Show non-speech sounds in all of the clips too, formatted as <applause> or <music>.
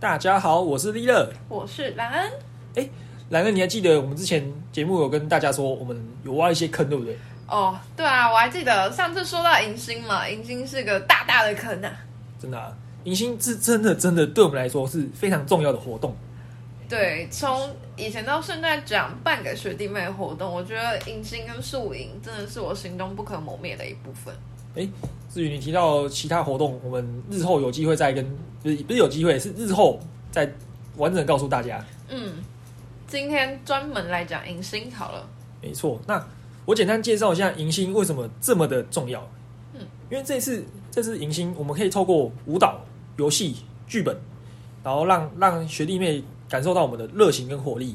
大家好，我是利乐。我是兰恩。兰恩，你还记得我们之前节目有跟大家说，我们有挖一些坑，对不对？哦，对啊，我还记得上次说到迎新嘛，迎新是个大大的坑啊。真的、啊，迎新是真的真的对我们来说是非常重要的活动。对，从以前到现在讲半个学弟妹活动，我觉得迎新跟宿营真的是我心中不可磨灭的一部分。至于你提到其他活动，我们日后有机会再跟，不是不是有机会，是日后再完整告诉大家。嗯，今天专门来讲迎新好了。没错，那我简单介绍一下迎新为什么这么的重要。嗯，因为这次这次迎新，我们可以透过舞蹈、游戏、剧本，然后让让学弟妹感受到我们的热情跟活力，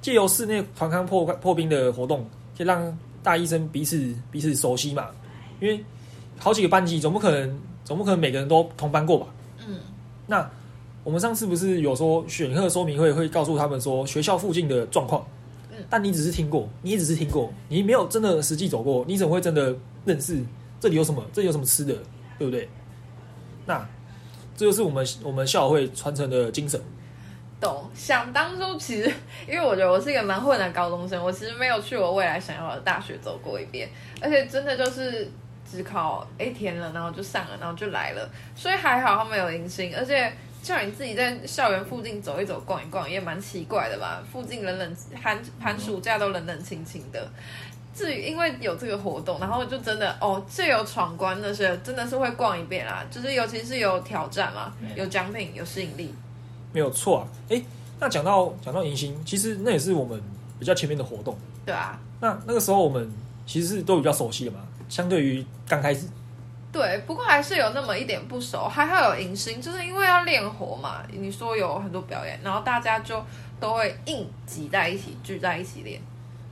借由室内团康破破冰的活动，可以让大医生彼此彼此熟悉嘛。因为好几个班级，总不可能总不可能每个人都同班过吧？嗯，那我们上次不是有说选课说明会会告诉他们说学校附近的状况，嗯但你只是听过，你也只是听过，你没有真的实际走过，你怎么会真的认识这里有什么，这里有什么吃的，对不对？那这就是我们我们校会传承的精神。懂。想当初其实，因为我觉得我是一个蛮混的高中生，我其实没有去我未来想要的大学走过一遍，而且真的就是只考 A 填了，然后就上了，然后就来了，所以还好他们有迎新，而且。叫你自己在校园附近走一走、逛一逛，也蛮奇怪的吧？附近冷冷寒寒暑假都冷冷清清的。至于因为有这个活动，然后就真的哦，这有闯关那些，真的是会逛一遍啦。就是尤其是有挑战嘛，有奖品，有吸引力。没有错啊。哎，那讲到讲到迎新，其实那也是我们比较前面的活动。对啊，那那个时候我们其实是都比较熟悉的嘛，相对于刚开始。对，不过还是有那么一点不熟，还好有迎新，就是因为要练活嘛。你说有很多表演，然后大家就都会硬挤在一起，聚在一起练。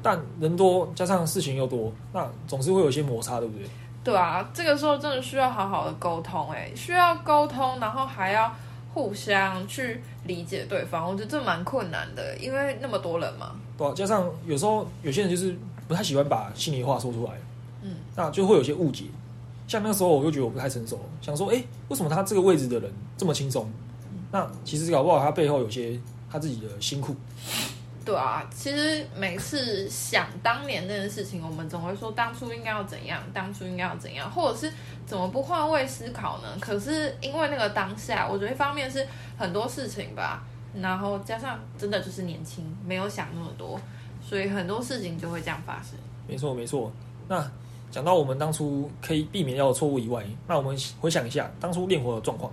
但人多加上事情又多，那总是会有一些摩擦，对不对？对啊，这个时候真的需要好好的沟通，哎，需要沟通，然后还要互相去理解对方。我觉得这蛮困难的，因为那么多人嘛。对啊，加上有时候有些人就是不太喜欢把心里话说出来，嗯，那就会有些误解。像那个时候我就觉得我不太成熟，想说，哎、为什么他这个位置的人这么轻松？那其实搞不好他背后有些他自己的辛苦。对啊，其实每次想当年那件事情，我们总会说当初应该要怎样，当初应该要怎样，或者是怎么不换位思考呢？可是因为那个当下，我觉得一方面是很多事情吧，然后加上真的就是年轻，没有想那么多，所以很多事情就会这样发生。没错，没错。那讲到我们当初可以避免掉的错误以外，那我们回想一下当初练火的状况。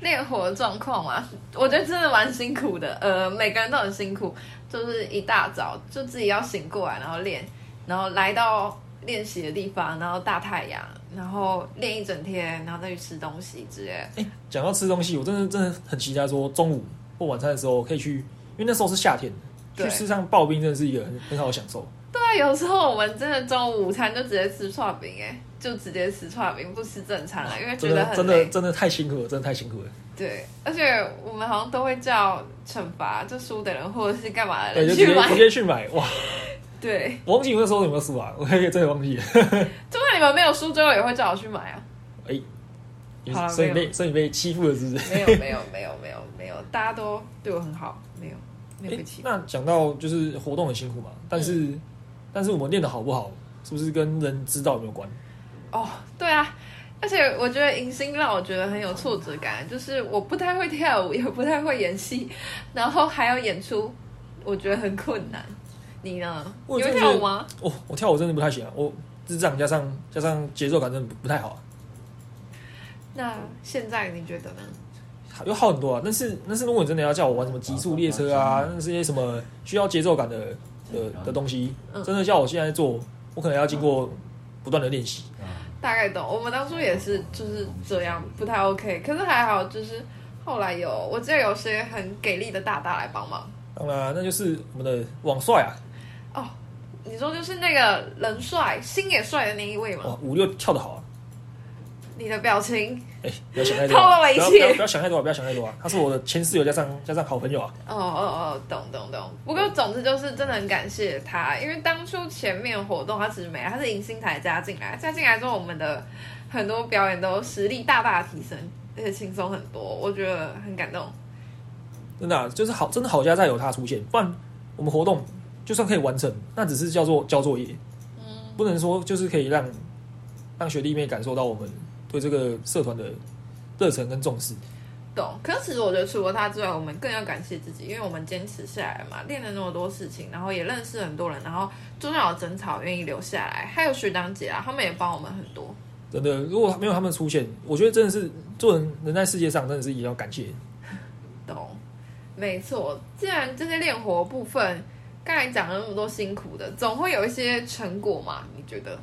练火的状况啊，我觉得真的蛮辛苦的。呃，每个人都很辛苦，就是一大早就自己要醒过来，然后练，然后来到练习的地方，然后大太阳，然后练一整天，然后再去吃东西之类的。哎，讲到吃东西，我真的真的很期待说中午或晚餐的时候可以去，因为那时候是夏天，去对吃上刨冰真的是一个很很好的享受。对啊，有时候我们真的中午午餐就直接吃串饼，哎，就直接吃串饼，不吃正餐了，因为觉得很真的真的太辛苦了，真的太辛苦了。对，而且我们好像都会叫惩罚就输的人或者是干嘛的，人去买直接去买哇！<laughs> 对，我忘记我那时候有没有输啊，<laughs> 我也真的忘记了。<laughs> 就算你们没有输，最后也会叫我去买啊。所以被所以你被欺负了，是不是？没有没有没有没有没有，大家都对我很好，没有没有哎被欺负。那讲到就是活动很辛苦嘛，但是、嗯但是我们练的好不好，是不是跟人知道有没有关？哦，对啊，而且我觉得迎新让我觉得很有挫折感，就是我不太会跳舞，也不太会演戏，然后还要演出，我觉得很困难。你呢？你会跳舞吗？哦，我跳舞真的不太行啊，我智障加上加上节奏感真的不不太好啊，那现在你觉得呢？有好很多啊。但是但是如果你真的要叫我玩什么极速列车啊，那这些什么需要节奏感的的的东西，嗯真的叫我现在做，我可能要经过不断的练习。大概懂。我们当初也是就是这样，不太 OK。可是还好，就是后来有，我记得有些很给力的大大来帮忙。当然，那就是我们的网帅啊，哦，你说就是那个人帅、心也帅的那一位吗？哇，五六跳的好啊。你的表情，哎、不要想太多、透啊，露了一切不要想太多、啊，不要想太多啊！他是我的前室友加上加上好朋友啊。哦哦哦，懂懂懂。不过总之就是真的很感谢他，因为当初前面活动他只是没，他是迎新台加进来，加进来之后，我们的很多表演都实力大大提升，而且轻松很多，我觉得很感动。真的、啊、就是好，真的好家在有他出现，不然我们活动就算可以完成，那只是叫做交作业，嗯，不能说就是可以让让学弟妹感受到我们对这个社团的热忱跟重视。懂。可是其实我觉得除了他之外，我们更要感谢自己，因为我们坚持下来嘛，练了那么多事情，然后也认识很多人，然后中间有争吵愿意留下来，还有学长姐啊，他们也帮我们很多。真的，如果没有他们出现，我觉得真的是做人人在世界上真的是也要感谢。懂，没错。既然这些练活部分，刚才讲了那么多辛苦的，总会有一些成果嘛？你觉得？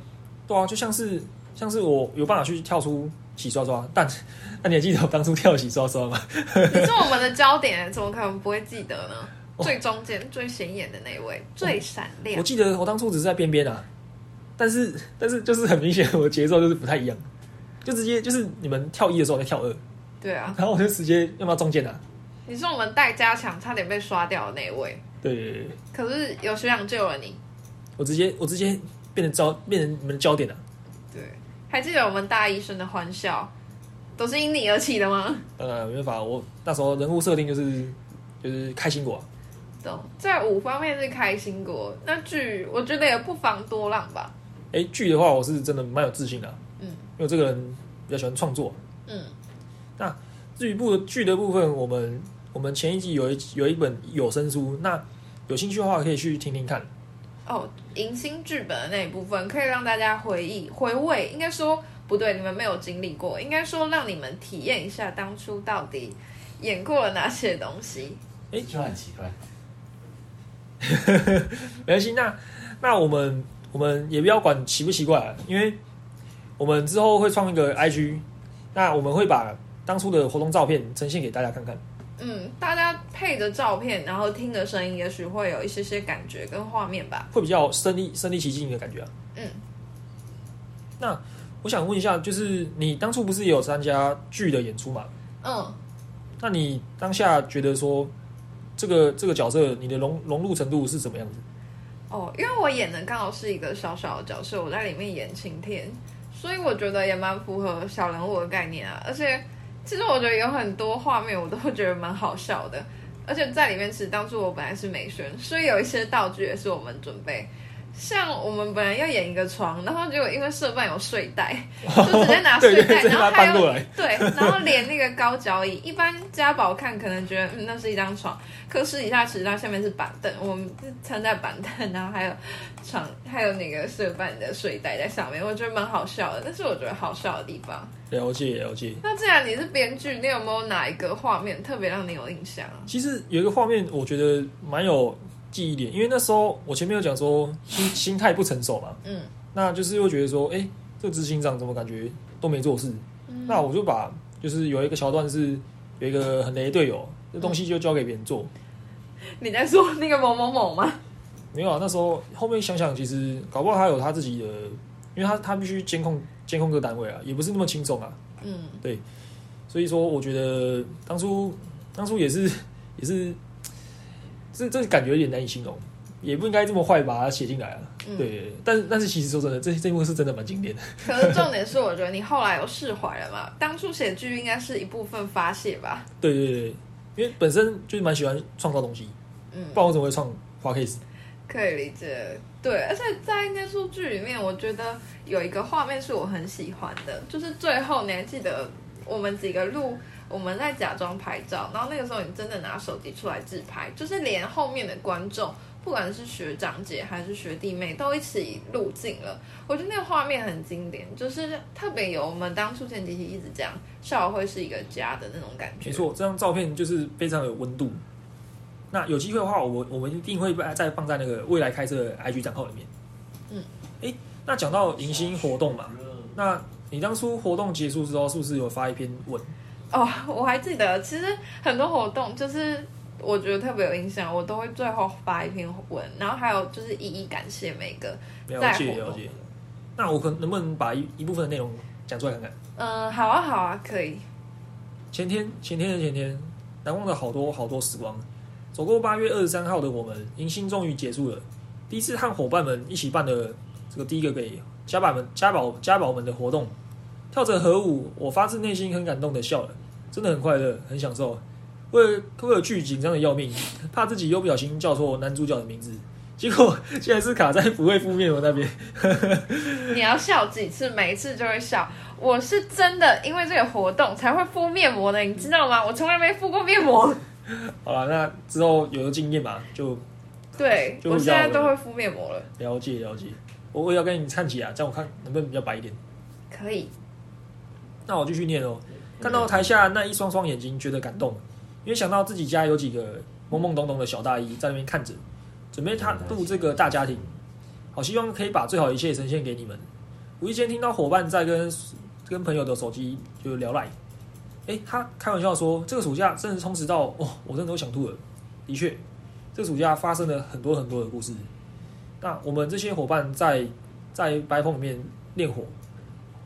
对啊，就像是像是我有办法去跳出洗刷刷，但 <laughs> 但你还记得我当初跳洗刷刷吗？你是我们的焦点，怎么可能不会记得呢？哦最中间、最显眼的那位，最闪亮我。记得我当初只是在边边啊，但是但是就是很明显，我的节奏就是不太一样，就直接就是你们跳一的时候我在跳二，对啊，然后我就直接要不要中间啊？你是我们带加强差点被刷掉的那位，对对对对，可是有学长救了你。我直接我直接变成焦变成你们的焦点了、对，还记得我们大一生的欢笑，都是因你而起的吗？当然没办法，我那时候人物设定就是就是开心果、啊，懂，在舞方面是开心果，那剧我觉得也不妨多浪吧。哎，剧的话我是真的蛮有自信的啊、嗯因为我这个人比较喜欢创作。嗯，那至于部的剧的部分，我们我们前一季有一有一本有声书，那有兴趣的话可以去听听看。哦，迎新剧本的那一部分可以让大家回忆回味，应该说不对，你们没有经历过，应该说让你们体验一下当初到底演过了哪些东西。诶就很奇怪。<laughs> 没关系，那那我们我们也不要管奇不奇怪、啊，因为我们之后会创一个 IG，那我们会把当初的活动照片呈现给大家看看。嗯，大家配着照片，然后听着声音，也许会有一些些感觉跟画面吧。会比较身临身临其境的感觉啊。嗯，那我想问一下，就是你当初不是也有参加剧的演出嘛？嗯，那你当下觉得说，这个这个角色你的融融入程度是怎么样子？哦，因为我演的刚好是一个小小的角色，我在里面演晴天，所以我觉得也蛮符合小人物的概念啊。而且，其实我觉得有很多画面我都会觉得蛮好笑的，而且在里面其实当初我本来是没选，所以有一些道具也是我们准备。像我们本来要演一个床，然后结果因为社办有睡袋，<laughs> 就直接拿睡袋，然后还有 <laughs> 对，然后连那个高脚椅，一般家宝看可能觉得嗯那是一张床，可私底下其实它下面是板凳，我们是撑在板凳，然后还有床，还有那个社办的睡袋在上面，我觉得蛮好笑的。但是我觉得好笑的地方，了解了解。那既然你是编剧，你有没有哪一个画面特别让你有印象啊？其实有一个画面，我觉得蛮有记忆点，因为那时候我前面有讲说心心态不成熟嘛，嗯那就是又觉得说，哎、这个执行长怎么感觉都没做事？嗯那我就把就是有一个桥段是有一个很雷队友，这东西就交给别人做。你在说那个某某某吗？没有啊，那时候后面想想，其实搞不好他有他自己的，因为他他必须监控监控各单位啊，也不是那么轻松啊。嗯，对所以说，我觉得当初当初也是 <laughs> 也是，这这感觉有点难以形容，也不应该这么坏把它写进来啊。嗯对，但是但是其实说真的，这这一幕是真的蛮经典的。<laughs> 可是重点是，我觉得你后来有释怀了嘛？当初写剧应该是一部分发泄吧？对对对，因为本身就是蛮喜欢创造东西，嗯，不然我怎么会创花 case？可以理解，对，而且在那出剧里面，我觉得有一个画面是我很喜欢的，就是最后你还记得我们几个录我们在假装拍照，然后那个时候你真的拿手机出来自拍，就是连后面的观众，不管是学长姐还是学弟妹，都一起入镜了。我觉得那个画面很经典，就是特别有我们当初前几期一直讲校友会是一个家的那种感觉。没，错，这张照片就是非常有温度。那有机会的话，我我们一定会把再放在那个未来开设的 IG 账号里面。嗯，哎，那讲到迎新活动嘛，那你当初活动结束之后，是不是有发一篇文？哦，我还记得，其实很多活动就是我觉得特别有印象，我都会最后发一篇文，然后还有就是一一感谢每个。了在活动解了解。那我可能不能把一一部分的内容讲出来看看？嗯，好啊，好啊，可以。前天前天的前天，难忘了好多好多时光。走过八月二十三号的我们，迎新终于结束了。第一次和伙伴们一起办的这个第一个给家宝们家宝家宝们的活动，跳着合舞，我发自内心很感动的笑了，真的很快乐，很享受。为了为了剧紧张的要命，怕自己又不小心叫错男主角的名字，结果竟然是卡在不会敷面膜那边。<laughs> 你要笑几次，每一次就会笑。我是真的因为这个活动才会敷面膜的，你知道吗？我从来没敷过面膜。<laughs> 好了，那之后有了经验嘛，就对我现在都会敷面膜了。了解了解，我我要跟你看起啊，这样我看能不能比较白一点。可以。那我继续念哦。看到台下那一双双眼睛，觉得感动，因为想到自己家有几个懵懵懂懂的小大一在那边看着，准备踏入这个大家庭，好希望可以把最好的一切呈现给你们。无意间听到伙伴在跟跟朋友的手机就聊来，哎，他开玩笑说这个暑假真的充实到哦，我真的都想吐了。的确，这个暑假发生了很多很多的故事。那我们这些伙伴在在白棚里面练火，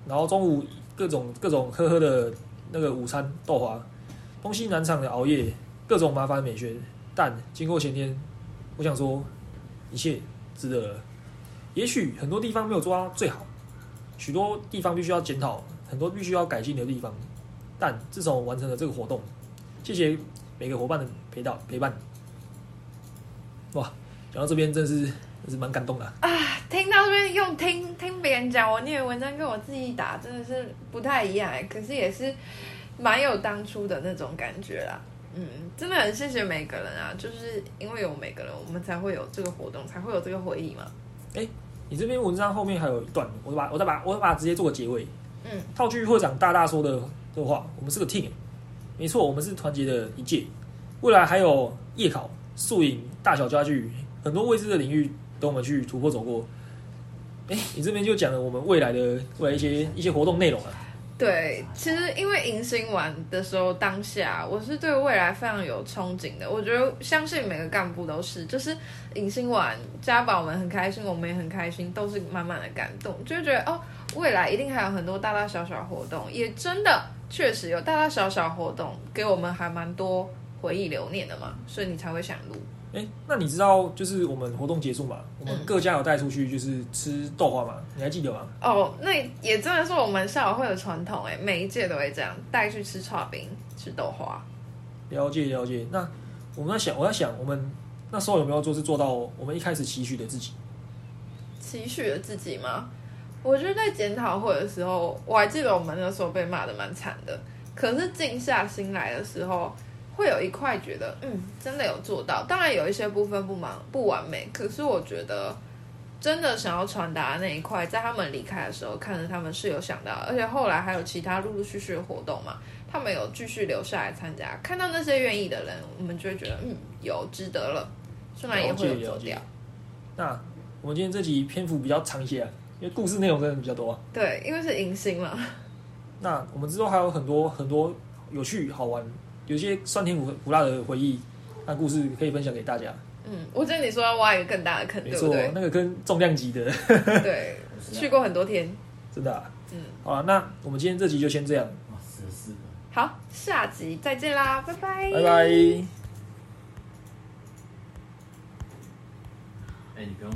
然后中午各种各种呵呵的。那个午餐豆花，东西南厂的熬夜，各种麻烦美学，但经过前天，我想说，一切值得。也许很多地方没有做到最好，许多地方必须要检讨，很多必须要改进的地方，但至少完成了这个活动。谢谢每个伙伴的陪到陪伴。哇，讲到这边真是真是蛮感动的啊！听到这边用听听别人讲，我念文章跟我自己打真的是不太一样哎，可是也是蛮有当初的那种感觉啦。嗯，真的很谢谢每个人啊，就是因为有每个人，我们才会有这个活动，才会有这个回忆嘛。哎，你这篇文章后面还有一段，我把我再把我把它直接做个结尾。嗯，套句会长大大说的的话，我们是个 team，没错，我们是团结的一届，未来还有夜考、宿营、大小家具，很多未知的领域等我们去突破走过。哎，你这边就讲了我们未来的未来一些一些活动内容啊。对，其实因为迎新玩的时候，当下我是对未来非常有憧憬的。我觉得相信每个干部都是，就是迎新玩，家宝们很开心，我们也很开心，都是满满的感动，就觉得哦，未来一定还有很多大大小小活动，也真的确实有大大小小活动，给我们还蛮多回忆留念的嘛，所以你才会想录。哎，那你知道就是我们活动结束嘛？我们各家有带出去就是吃豆花嘛？你还记得吗？哦，那也真的是我们校友会的传统哎，每一届都会这样带去吃串冰、吃豆花。了解了解。那我们在想，我在想，我们那时候有没有做是做到我们一开始期许的自己？期许的自己吗？我觉得在检讨会的时候，我还记得我们那时候被骂的蛮惨的。可是静下心来的时候。会有一块觉得，嗯，真的有做到。当然有一些部分不忙不完美，可是我觉得真的想要传达那一块，在他们离开的时候，看着他们是有想到，而且后来还有其他陆陆续续的活动嘛，他们有继续留下来参加。看到那些愿意的人，我们就会觉得，嗯，有值得了。虽然也会有走掉。那我们今天这集篇幅比较长一些，因为故事内容真的比较多。对，因为是迎新嘛。那我们之后还有很多很多有趣好玩。有些酸甜苦苦辣的回忆那故事可以分享给大家。嗯，我觉得你说要挖一个更大的坑，没错，那个坑重量级的。对，<laughs> 去过很多天，真的。嗯，好了，那我们今天这集就先这样。好，下集再见啦，拜拜。拜拜。